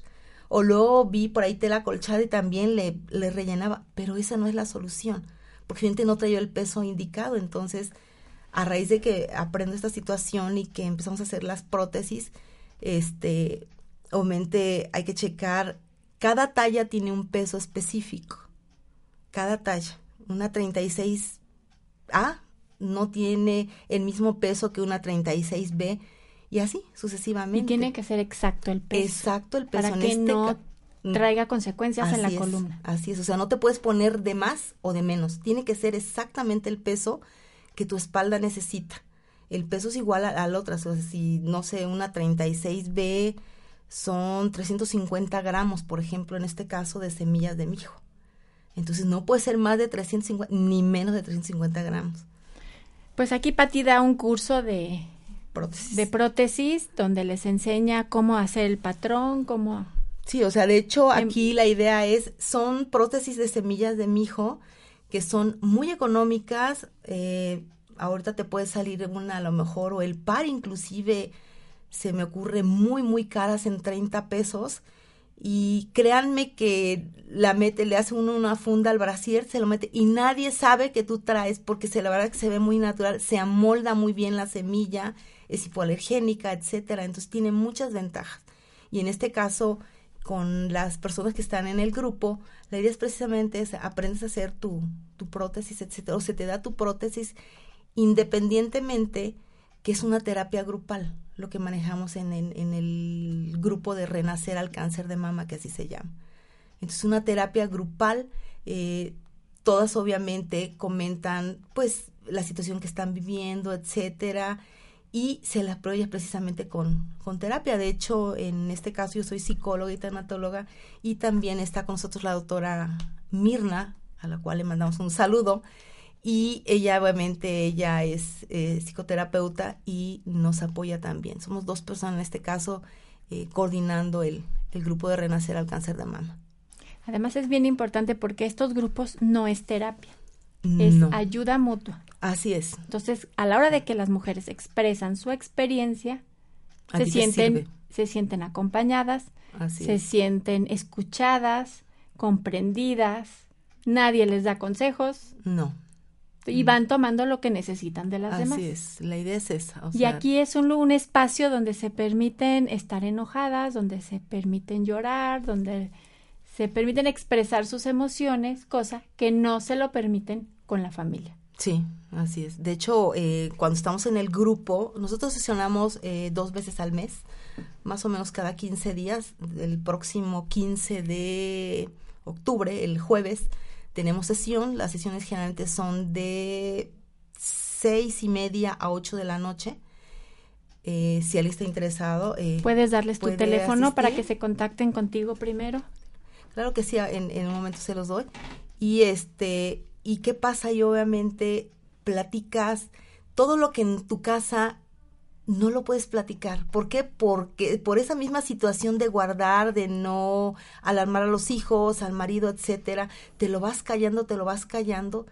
O luego vi por ahí tela colchada y también le, le rellenaba, pero esa no es la solución, porque gente no traía el peso indicado. Entonces, a raíz de que aprendo esta situación y que empezamos a hacer las prótesis, este, obviamente hay que checar, cada talla tiene un peso específico, cada talla. Una 36A no tiene el mismo peso que una 36B y así sucesivamente. Y tiene que ser exacto el peso. Exacto el peso. Para que este no traiga consecuencias en la es, columna. Así es, o sea, no te puedes poner de más o de menos. Tiene que ser exactamente el peso que tu espalda necesita. El peso es igual al otro. O sea, si, no sé, una 36B son 350 gramos, por ejemplo, en este caso, de semillas de mijo. Entonces no puede ser más de 350, ni menos de 350 gramos. Pues aquí Pati da un curso de prótesis. de prótesis donde les enseña cómo hacer el patrón, cómo... Sí, o sea, de hecho aquí la idea es, son prótesis de semillas de mijo que son muy económicas, eh, ahorita te puede salir una a lo mejor, o el par inclusive se me ocurre muy, muy caras en 30 pesos, y créanme que la mete, le hace uno una funda al brasier, se lo mete y nadie sabe que tú traes porque se la verdad que se ve muy natural, se amolda muy bien la semilla, es hipoalergénica, etcétera, entonces tiene muchas ventajas. Y en este caso, con las personas que están en el grupo, la idea es precisamente es, aprendes a hacer tu, tu prótesis, etcétera, o se te da tu prótesis independientemente que es una terapia grupal, lo que manejamos en, el grupo de Renacer al Cáncer de Mama, que así se llama. Entonces, una terapia grupal, eh, todas obviamente comentan, pues, la situación que están viviendo, etcétera, y se las apoya precisamente con, con terapia. De hecho, en este caso yo soy psicóloga y tanatóloga y también está con nosotros la doctora Mirna, a la cual le mandamos un saludo, y ella obviamente ella es eh, psicoterapeuta y nos apoya también. Somos dos personas en este caso eh, coordinando el, el grupo de Renacer al Cáncer de Mama. Además es bien importante porque estos grupos no es terapia, es ayuda mutua. Así es. Entonces, a la hora de que las mujeres expresan su experiencia, se sienten, se sienten acompañadas, se sienten escuchadas, comprendidas, nadie les da consejos. No y van tomando lo que necesitan de las Así demás. Así es, la idea es esa. y aquí es un, un espacio donde se permiten estar enojadas, donde se permiten llorar, donde se permiten expresar sus emociones, cosa que no se lo permiten con la familia. Sí, así es. De hecho, eh, cuando estamos en el grupo, nosotros sesionamos eh, dos veces al mes, más o menos cada 15 días. El próximo 15 de octubre, el jueves, tenemos sesión. Las sesiones generalmente son de seis y media a ocho de la noche. Eh, si alguien está interesado. Eh, ¿Puedes darles tu teléfono para que se contacten contigo primero? Claro que sí, en, en un momento se los doy. Y este, ¿y qué pasa? Y obviamente platicas todo lo que en tu casa no lo puedes platicar. ¿Por qué? Porque por esa misma situación de guardar, de no alarmar a los hijos, al marido, etcétera, te lo vas callando, te lo vas callando.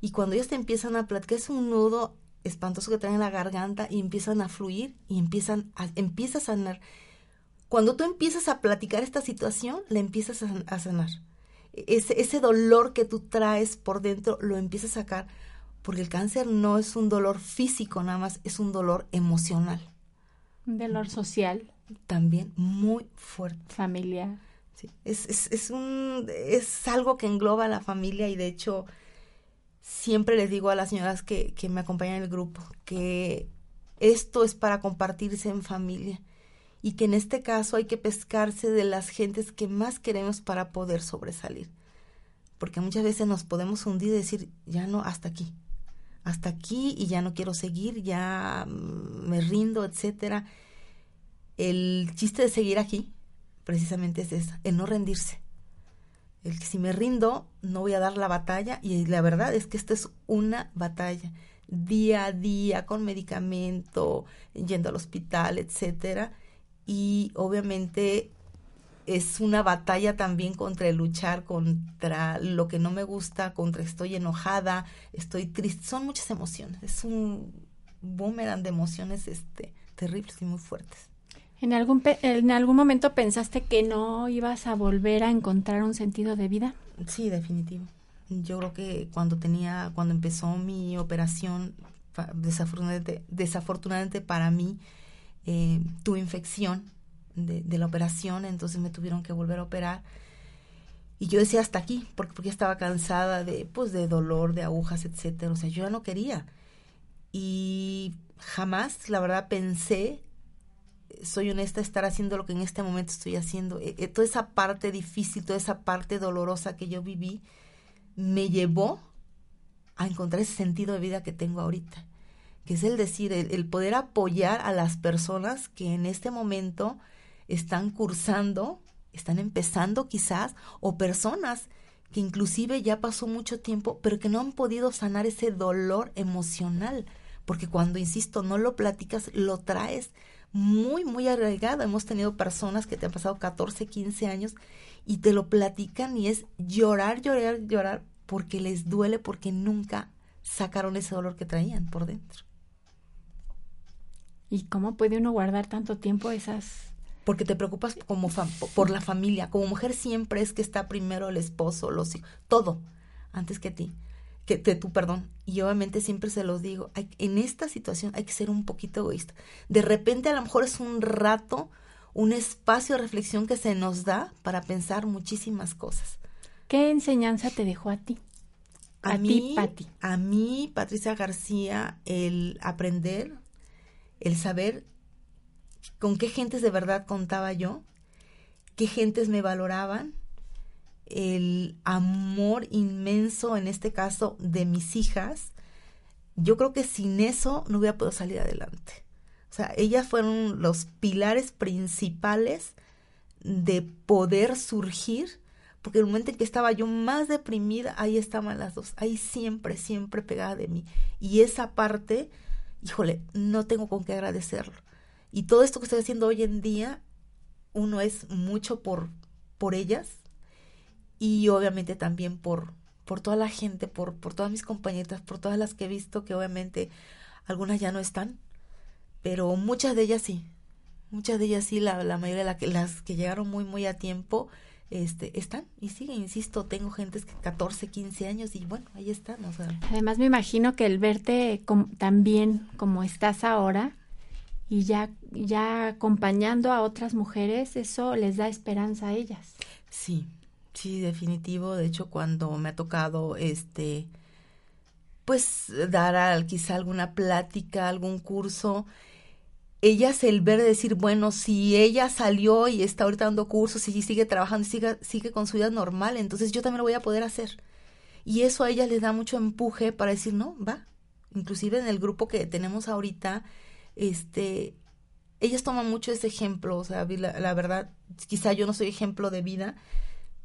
Y cuando ellos te empiezan a platicar, es un nudo espantoso que traen en la garganta y empiezan a fluir y empiezan a, empieza a sanar. Cuando tú empiezas a platicar esta situación, la empiezas a, a sanar. Ese, ese dolor que tú traes por dentro lo empiezas a sacar porque el cáncer no es un dolor físico nada más, es un dolor emocional. Un dolor social. También muy fuerte. Familiar. Sí, es, es, es, un, es algo que engloba a la familia y de hecho siempre les digo a las señoras que, que me acompañan en el grupo que esto es para compartirse en familia y que en este caso hay que pescarse de las gentes que más queremos para poder sobresalir. Porque muchas veces nos podemos hundir y decir, ya no, hasta aquí hasta aquí y ya no quiero seguir, ya mm, me rindo, etcétera. El chiste de seguir aquí precisamente es eso, el no rendirse. El que si me rindo no voy a dar la batalla y la verdad es que esta es una batalla día a día con medicamento, yendo al hospital, etcétera. Y obviamente es una batalla también contra el luchar contra lo que no me gusta, contra estoy enojada, estoy triste, son muchas emociones, es un boomerang de emociones este terribles y muy fuertes. ¿En algún, ¿En algún momento pensaste que no ibas a volver a encontrar un sentido de vida? Sí, definitivo. Yo creo que cuando tenía, cuando empezó mi operación, desafortunadamente, desafortunadamente para mí, eh, tuve infección de, la operación, entonces me tuvieron que volver a operar. Y yo decía hasta aquí, porque, porque estaba cansada de, pues, de dolor, de agujas, etcétera. O sea, yo ya no quería. y jamás, la verdad, pensé, soy honesta, estar haciendo lo que en este momento estoy haciendo. Eh, eh, toda esa parte difícil, toda esa parte dolorosa que yo viví, me llevó a encontrar ese sentido de vida que tengo ahorita, que es el decir, el, poder apoyar a las personas que en este momento están cursando, están empezando quizás, o personas que inclusive ya pasó mucho tiempo, pero que no han podido sanar ese dolor emocional, porque cuando, insisto, no lo platicas, lo traes muy, muy arraigado. Hemos tenido personas que te han pasado 14, 15 años y te lo platican y es llorar, llorar, llorar porque les duele, porque nunca sacaron ese dolor que traían por dentro. ¿Y cómo puede uno guardar tanto tiempo esas porque te preocupas como por la familia. Como mujer siempre es que está primero el esposo, los hijos, todo, antes que ti, que, te tú, perdón. Y obviamente siempre se los digo, en esta situación hay que ser un poquito egoísta. De repente a lo mejor es un rato, un espacio de reflexión que se nos da para pensar muchísimas cosas. ¿Qué enseñanza te dejó a ti? A, mí, Pati. A mí, Patricia García, el aprender, el saber con qué gentes de verdad contaba yo, qué gentes me valoraban, el amor inmenso, en este caso, de mis hijas. Yo creo que sin eso no hubiera podido salir adelante. O sea, ellas fueron los pilares principales de poder surgir porque el momento en que estaba yo más deprimida, ahí estaban las dos, ahí siempre, siempre pegada de mí. Y esa parte, híjole, no tengo con qué agradecerlo. Y todo esto que estoy haciendo hoy en día, uno es mucho por, por ellas y obviamente también por, por toda la gente, por, por todas mis compañeras, por todas las que he visto, que obviamente algunas ya no están, pero muchas de ellas sí. Muchas de ellas sí, la, la mayoría de que, las que llegaron muy, muy a tiempo, este, están y siguen, insisto, tengo gentes que 14, 15 años y bueno, ahí están. O. Además me imagino que el verte tan bien como estás ahora y ya, ya acompañando a otras mujeres, eso les da esperanza a ellas. Sí, sí, definitivo. De hecho, cuando me ha tocado este pues dar quizá alguna plática, algún curso, ellas el ver decir, bueno, si ella salió y está ahorita dando cursos y sigue trabajando y sigue, sigue con su vida normal, entonces yo también lo voy a poder hacer. Y eso a ellas les da mucho empuje para decir, no, va. Inclusive en el grupo que tenemos ahorita, este, ellas toman mucho ese ejemplo, o sea, la, verdad, quizá yo no soy ejemplo de vida,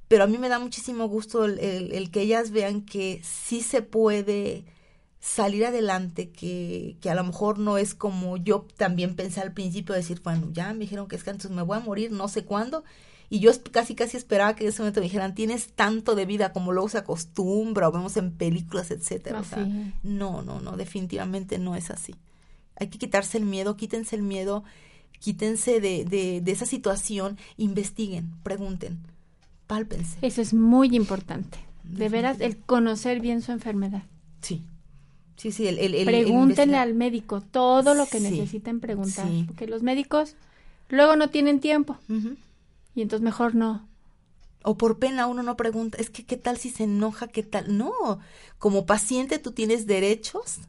pero a mí me da muchísimo gusto el, el que ellas vean que sí se puede salir adelante, que, que a lo mejor no es como yo también pensé al principio, decir, bueno, ya me dijeron que es que entonces me voy a morir, no sé cuándo, y yo casi casi esperaba que en ese momento me dijeran, tienes tanto de vida como luego se acostumbra o vemos en películas, etcétera. o sea, no, no, no, definitivamente no es así. Hay que quitarse el miedo, quítense el miedo, quítense de, de, de esa situación, investiguen, pregunten, pálpense. Eso es muy importante. De veras, el conocer bien su enfermedad. Sí, Sí, sí, el, Pregúntenle al médico todo lo que necesiten preguntar, porque los médicos luego no tienen tiempo y entonces mejor no. O por pena uno no pregunta, es que qué tal si se enoja, qué tal. No, como paciente tú tienes derechos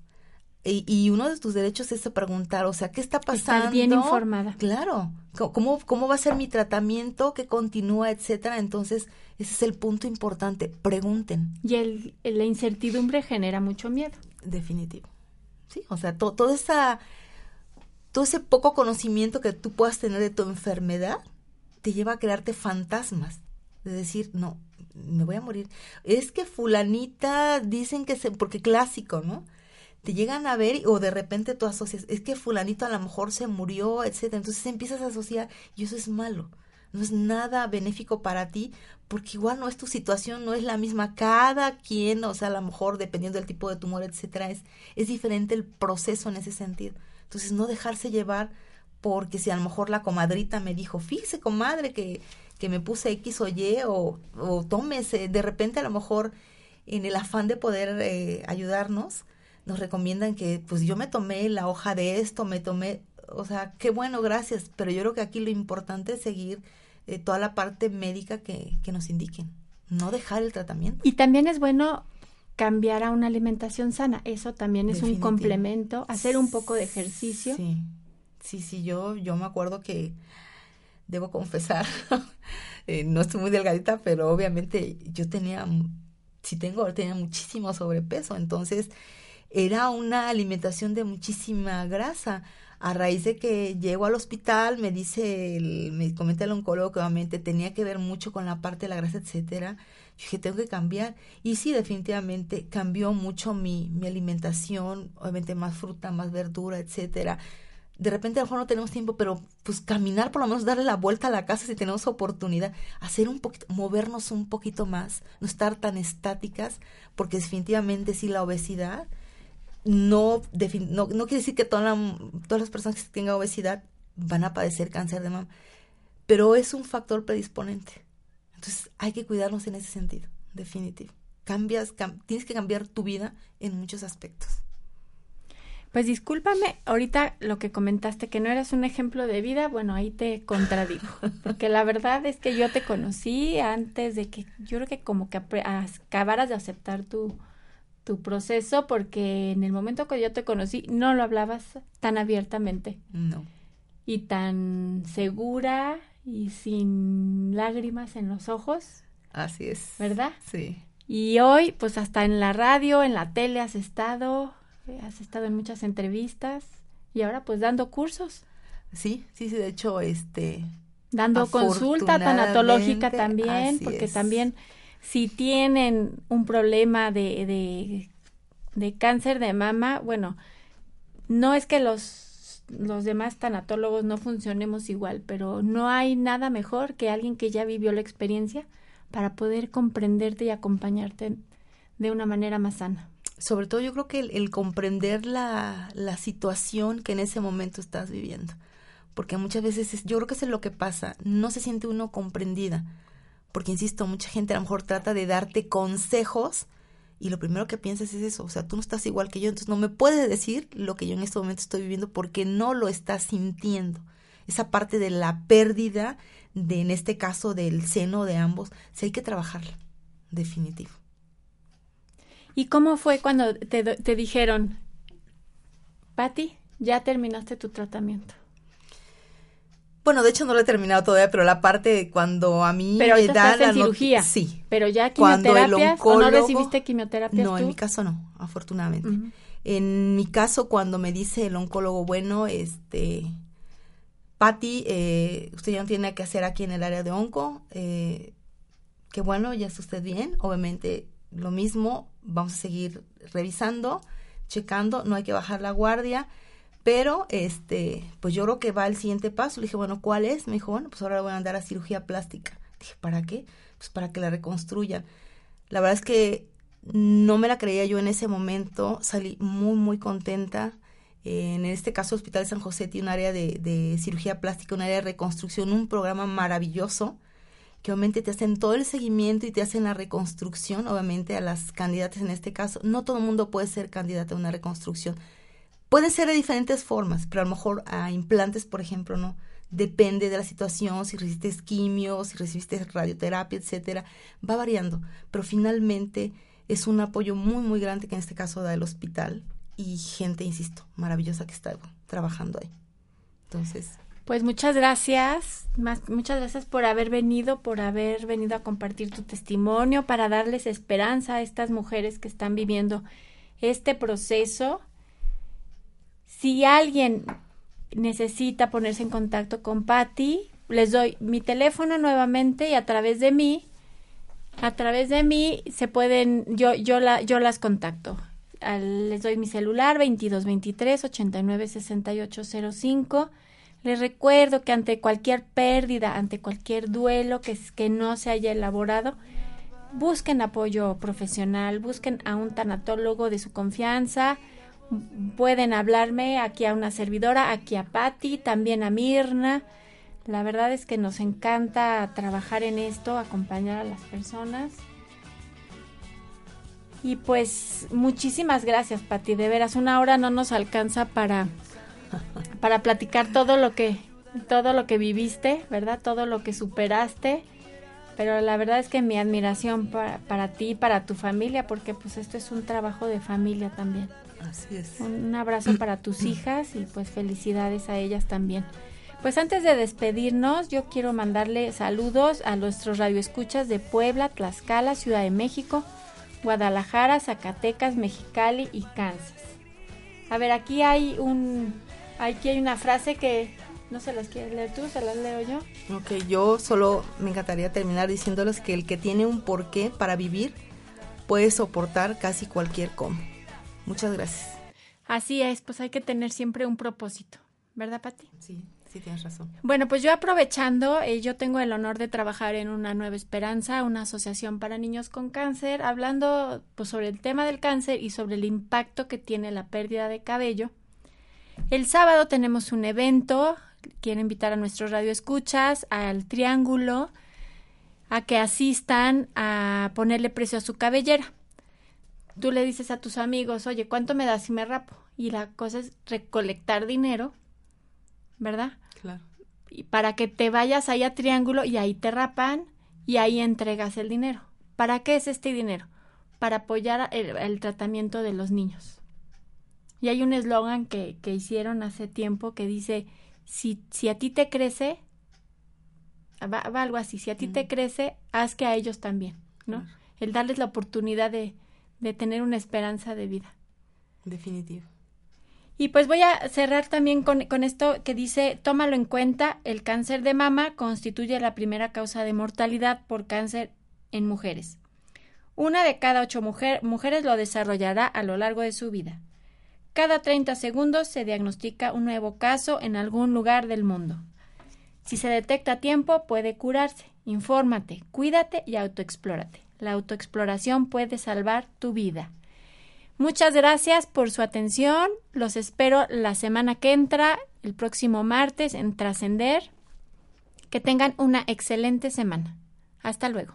y, y uno de tus derechos es preguntar, o sea, ¿qué está pasando? Estar bien informada. Claro, ¿cómo, cómo va a ser mi tratamiento, qué continúa, etcétera? Entonces, ese es el punto importante, pregunten. Y el, la incertidumbre genera mucho miedo definitivo. Sí, o sea, todo esa, todo ese poco conocimiento que tú puedas tener de tu enfermedad te lleva a crearte fantasmas, de decir, no, me voy a morir. Es que fulanita dicen que se, porque clásico, ¿no? Te llegan a ver o de repente tú asocias, es que fulanito a lo mejor se murió, etcétera. Entonces empiezas a asociar y eso es malo no es nada benéfico para ti, porque igual no es tu situación, no es la misma. Cada quien, o sea, a lo mejor dependiendo del tipo de tumor, etcétera, es, es diferente el proceso en ese sentido. Entonces, no dejarse llevar porque si a lo mejor la comadrita me dijo, fíjese, comadre, que, que me puse X o Y, o, o tómese, de repente a lo mejor en el afán de poder eh, ayudarnos, nos recomiendan que pues yo me tomé la hoja de esto, me tomé, o sea, qué bueno, gracias, pero yo creo que aquí lo importante es seguir eh, toda la parte médica que, que nos indiquen, no dejar el tratamiento. Y también es bueno cambiar a una alimentación sana. Eso también es un complemento, hacer un poco de ejercicio. Sí, sí, sí, yo, yo me acuerdo que debo confesar, eh, no estoy muy delgadita, pero obviamente yo tenía, si tengo, tenía muchísimo sobrepeso, entonces era una alimentación de muchísima grasa. A raíz de que llego al hospital, me dice, el, me comenta el oncólogo que obviamente tenía que ver mucho con la parte de la grasa, etcétera. Yo dije, tengo que cambiar. Y sí, definitivamente cambió mucho mi, mi alimentación, obviamente más fruta, más verdura, etcétera. De repente a lo mejor no tenemos tiempo, pero pues caminar, por lo menos darle la vuelta a la casa si tenemos oportunidad, hacer un poquito, movernos un poquito más, no estar tan estáticas, porque definitivamente sí la obesidad no, no, no quiere decir que toda la- todas las personas que tengan obesidad van a padecer cáncer de mama, pero es un factor predisponente. Entonces hay que cuidarnos en ese sentido, definitivo. Cambias, cam- tienes que cambiar tu vida en muchos aspectos. Pues discúlpame, ahorita lo que comentaste que no eras un ejemplo de vida, bueno, ahí te contradigo, porque la verdad es que yo te conocí antes de que, yo creo que como que acabaras de aceptar tu, tu proceso, porque en el momento que yo te conocí no lo hablabas tan abiertamente No. y tan segura y sin lágrimas en los ojos, Así es. ¿verdad? Sí. Y hoy, pues hasta en la radio, en la tele has estado, eh, has estado en muchas entrevistas y ahora pues dando cursos, Sí, sí, sí, de hecho, este, dando consulta tanatológica también, porque es. también si tienen un problema de, de, de cáncer de mama, bueno, no es que los, los demás tanatólogos no funcionemos igual, pero no hay nada mejor que alguien que ya vivió la experiencia para poder comprenderte y acompañarte de una manera más sana. sobre todo yo creo que el, comprender la, la situación que en ese momento estás viviendo. Porque muchas veces, es- yo creo que eso es lo que pasa, no se siente uno comprendida. Porque, insisto, mucha gente a lo mejor trata de darte consejos y lo primero que piensas es eso, o sea, tú no estás igual que yo, entonces no me puedes decir lo que yo en este momento estoy viviendo porque no lo estás sintiendo. Esa parte de la pérdida, de en este caso del seno de ambos, sí hay que trabajarla, definitivo. ¿Y cómo fue cuando te, te dijeron, Patti, ya terminaste tu tratamiento? Bueno, de hecho no lo he terminado todavía, pero la parte de cuando a mí Pero me dan estás en la cirugía. Sí. Pero ya quimioterapias o no recibiste quimioterapias No, tú? en mi caso no, afortunadamente. En mi caso, cuando me dice el oncólogo, bueno, este, Patti, eh, usted ya no tiene nada que hacer aquí en el área de onco, eh, que bueno, ya está usted bien, obviamente lo mismo, vamos a seguir revisando, checando, no hay que bajar la guardia, pero este, pues yo creo que va al siguiente paso. Le dije, bueno, ¿cuál es? Me dijo, bueno, pues ahora voy a andar a cirugía plástica. Dije, ¿para qué? Pues para que la reconstruyan. La verdad es que no me la creía yo en ese momento, salí muy, muy contenta. En este caso, Hospital San José tiene un área de, de cirugía plástica, un área de reconstrucción, un programa maravilloso que obviamente te hacen todo el seguimiento y te hacen la reconstrucción, obviamente a las candidatas en este caso. No todo el mundo puede ser candidata a una reconstrucción. Puede ser de diferentes formas, pero a lo mejor a implantes, por ejemplo, no. Depende de la situación, si recibiste quimio, si recibiste radioterapia, etcétera, va variando. Pero finalmente es un apoyo muy, muy grande que en este caso da el hospital y gente, insisto, maravillosa que está trabajando ahí. Entonces, Pues muchas gracias, más, muchas gracias por haber venido, por haber venido a compartir tu testimonio, para darles esperanza a estas mujeres que están viviendo este proceso. Si alguien necesita ponerse en contacto con Patti, les doy mi teléfono nuevamente y a través de mí, a través de mí se pueden, yo, yo, la, yo las contacto. Les doy mi celular 2223 89 68 05. Les recuerdo que ante cualquier pérdida, ante cualquier duelo que, que no se haya elaborado, busquen apoyo profesional, busquen a un tanatólogo de su confianza. Pueden hablarme aquí a una servidora, aquí a Patti, también a Mirna. La verdad es que nos encanta trabajar en esto, acompañar a las personas. Y pues muchísimas gracias, Patti. De veras, una hora no nos alcanza para, para platicar todo lo que todo lo que viviste, ¿verdad? Todo lo que superaste. pero la verdad es que mi admiración para, para ti para tu familia, porque pues esto es un trabajo de familia también. Así es. Un abrazo para tus hijas y pues felicidades a ellas también. Pues antes de despedirnos, yo quiero mandarle saludos a nuestros radioescuchas de Puebla, Tlaxcala, Ciudad de México, Guadalajara, Zacatecas, Mexicali y Kansas. A ver, aquí hay un aquí hay una frase que no se las quieres leer tú, se las leo yo. Ok, yo solo me encantaría terminar diciéndoles que el que tiene un porqué para vivir puede soportar casi cualquier cómo. Muchas gracias. Así es, pues hay que tener siempre un propósito, ¿verdad, Pati? Sí. Sí, tienes razón. Bueno, pues yo aprovechando, eh, yo tengo el honor de trabajar en una Nueva Esperanza, una asociación para niños con cáncer, hablando pues, sobre el tema del cáncer y sobre el impacto que tiene la pérdida de cabello. El sábado tenemos un evento, quiero invitar a nuestros radioescuchas al Triángulo a que asistan a ponerle precio a su cabellera. Tú le dices a tus amigos, oye, ¿cuánto me das si me rapo? Y la cosa es recolectar dinero, ¿verdad? Claro. Y para que te vayas ahí a Triángulo y ahí te rapan y ahí entregas el dinero. ¿Para qué es este dinero? Para apoyar el, el tratamiento de los niños. Y hay un eslogan que, que, hicieron hace tiempo que dice, si, si a ti te crece, va, va algo así, si a ti te crece, haz que a ellos también, ¿no? Claro. El darles la oportunidad de, de tener una esperanza de vida. Definitivo. Y pues voy a cerrar también con, con, esto que dice, tómalo en cuenta, el cáncer de mama constituye la primera causa de mortalidad por cáncer en mujeres. Una de cada ocho mujer, mujeres lo desarrollará a lo largo de su vida. Cada 30 segundos se diagnostica un nuevo caso en algún lugar del mundo. Si se detecta a tiempo, puede curarse. Infórmate, cuídate y autoexplórate. La autoexploración puede salvar tu vida. Muchas gracias por su atención. Los espero la semana que entra, el próximo martes, en Trascender. Que tengan una excelente semana. Hasta luego.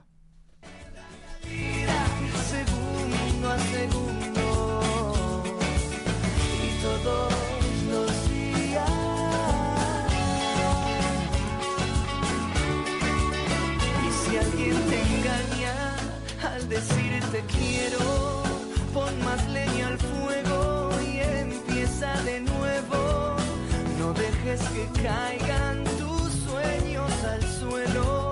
Que caigan tus sueños al suelo,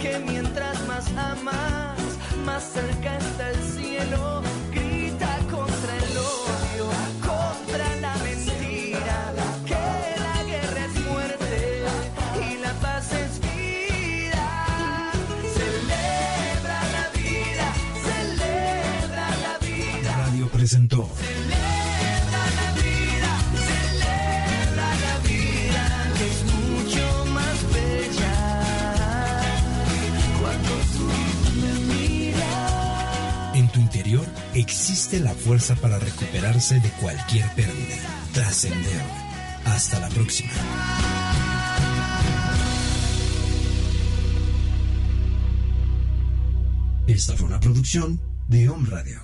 que mientras más amas, más cerca está el cielo. Grita contra el odio, contra la mentira, que la guerra es muerte y la paz es vida. Celebra la vida, celebra la vida. Radio presentó existe la fuerza para recuperarse de cualquier pérdida. Trascender. Hasta la próxima. Esta fue una producción de Home Radio.